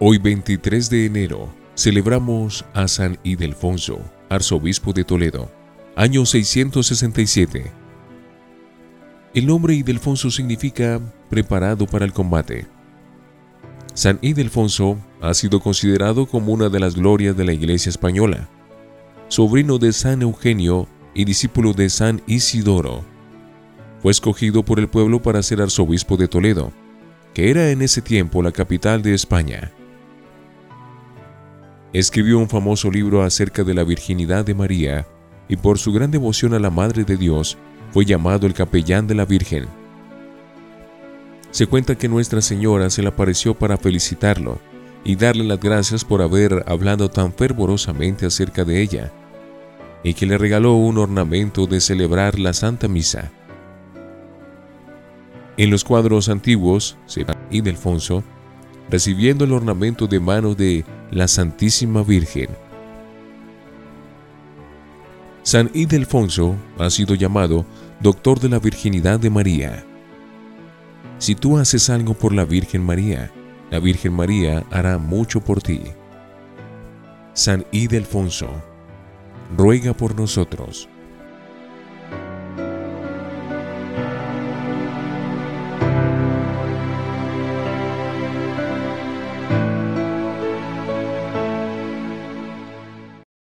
Hoy 23 de enero celebramos a San Ildefonso, arzobispo de Toledo, año 667. El nombre Ildefonso significa preparado para el combate. San Ildefonso ha sido considerado como una de las glorias de la Iglesia española, sobrino de San Eugenio y discípulo de San Isidoro. Fue escogido por el pueblo para ser arzobispo de Toledo, que era en ese tiempo la capital de España. Escribió un famoso libro acerca de la virginidad de María y por su gran devoción a la Madre de Dios fue llamado el capellán de la Virgen. Se cuenta que Nuestra Señora se le apareció para felicitarlo y darle las gracias por haber hablado tan fervorosamente acerca de ella, y que le regaló un ornamento de celebrar la Santa Misa. En los cuadros antiguos, se y Delfonso, recibiendo el ornamento de mano de la Santísima Virgen. San Ildefonso ha sido llamado Doctor de la Virginidad de María. Si tú haces algo por la Virgen María, la Virgen María hará mucho por ti. San Ildefonso, ruega por nosotros.